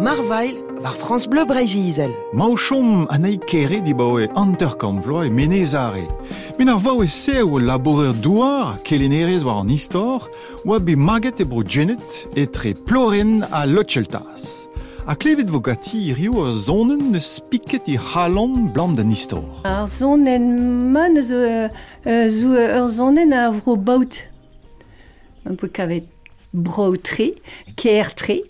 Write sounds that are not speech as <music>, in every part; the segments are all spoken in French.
Marvail war France Bleu Brésil. Mauchom an ei kere di bao e e menezare. Men ar vao e se o douar kelenerez war an istor, oa be maget e bro genet e tre ploren a lotcheltas. A klevet vo gati rio ar zonen neus piket i halon blant den istor. Ar zonen man zo, uh, zo ur zonen a vro baout. Un peu kavet brau tre, ker tre.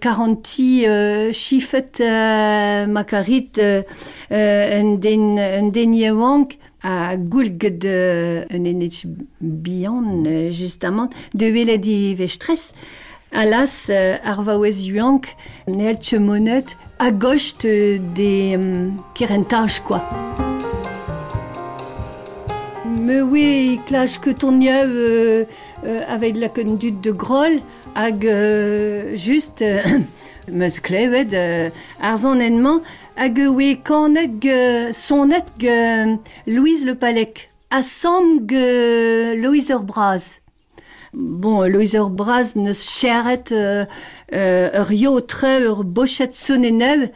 40 uh, chifet uh, makarit uh, un den, uh, un enech bihan uh, justement de vele di vestres. Alas, uh, ar vaouez de um, kerentaj, quoi. Me oui, klach que ton euh, euh, avec la conduite de Groll, hag euh, juste euh, <coughs> meus klevet euh, ar zonenman, hag oui kanet ge sonet ge Louise Le Palec, a sam ge Louise Urbraz. Bon, Louise cheret euh, euh, ur yo tre ur bochet sonenev,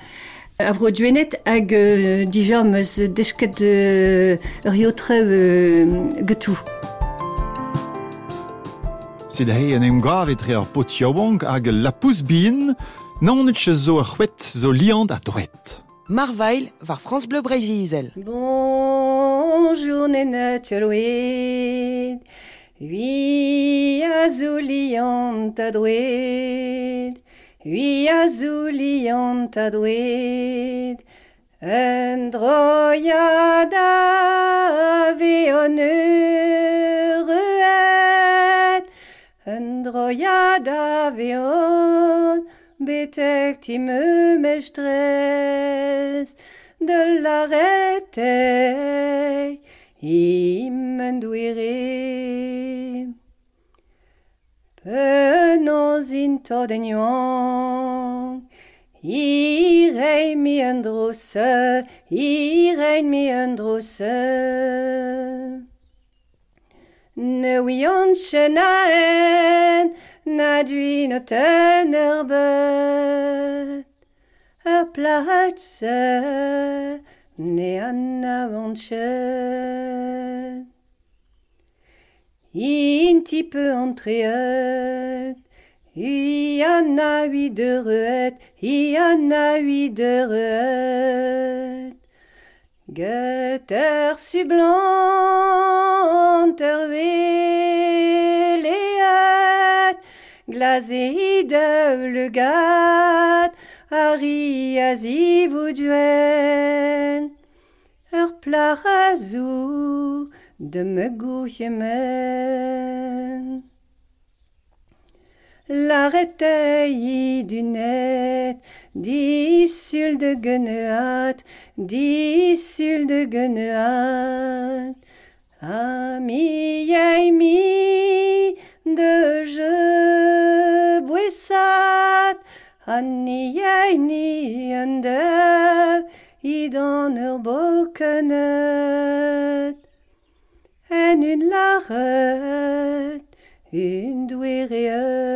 a vro dwenet hag euh, dija meus dechket euh, ur yo tre euh, getou. Se da he an em gravet re ar pot yaouank hag lapous bin, nanet che zo ar c'hwet zo liant a dwet. Marvail war France Bleu Brésil. Bonjour nena tcheloued, Oui a zouliant a dwed, Hui a zouliant a dwed, un droiad a veon eureuet, un droiad a veon betek time mestres, de l'arretei, im en Penos in todenyon, irei mi un drosse, irei mi un drosse. Ne wian chenaen, na duin ten erbet, ur platse, ne an avanchet. In ti peu entreet, Hi an a hui de reuet, hi an a hui de reuet. Get ur sublant ur veleat, glaze hi dev le gat, ari a zivo duen. Ur plar a zo de me gouche men. La retei du net, disul de geneat, disul de geneat. Ami ei mi de je bouessat, Anni ei ni an dev, i dan ur bokenet. En un laret, un douerieux.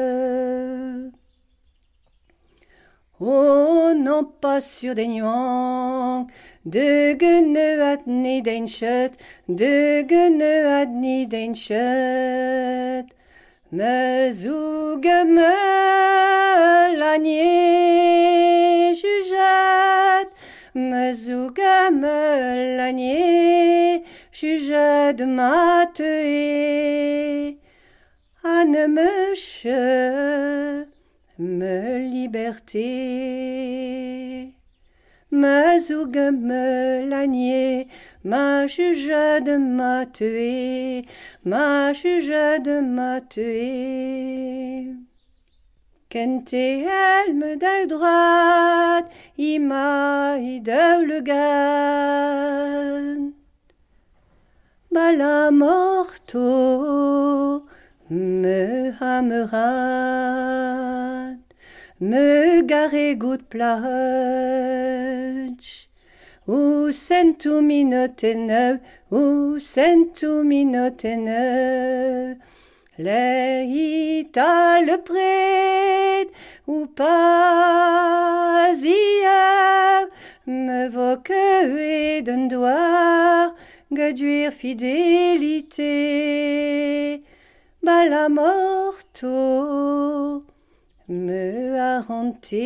O non pas sur den yank, de geneuat ni den chet, de geneuat ni den chet. Me zo gamel la nie jujet, me zo gamel la nie jujet ma. Anne me chet, me liberté. Me zouge me l'agné, ma juge de ma tué, ma juge de ma tué. Kente elme da droite, ima i le gan. Bala morto, me hamerat, me gare gout plach. Ou sentou minote neuve, ou sentou minote neuve. Le ou pas hier me vo que et d'un doigt gaduire fidélité bala morto me a hanté.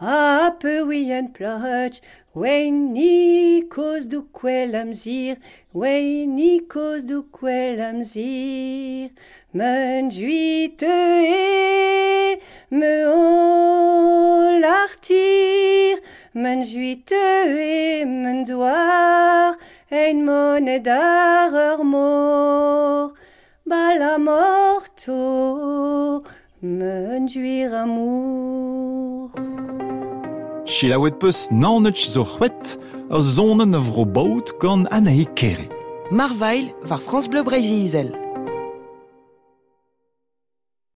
A peu oui en plach Wei ni cause du quel am zir, Wei ni cause du quel am zir, Men juite e, me o l'artir, Men juite e, men doar, Ein moned ur Bala morto, men juir amour. Chilaouet peus naonetch zo c'hwet ur zonen a vro baout gant Anaï Kere. Marvail war France Bleu Brésil.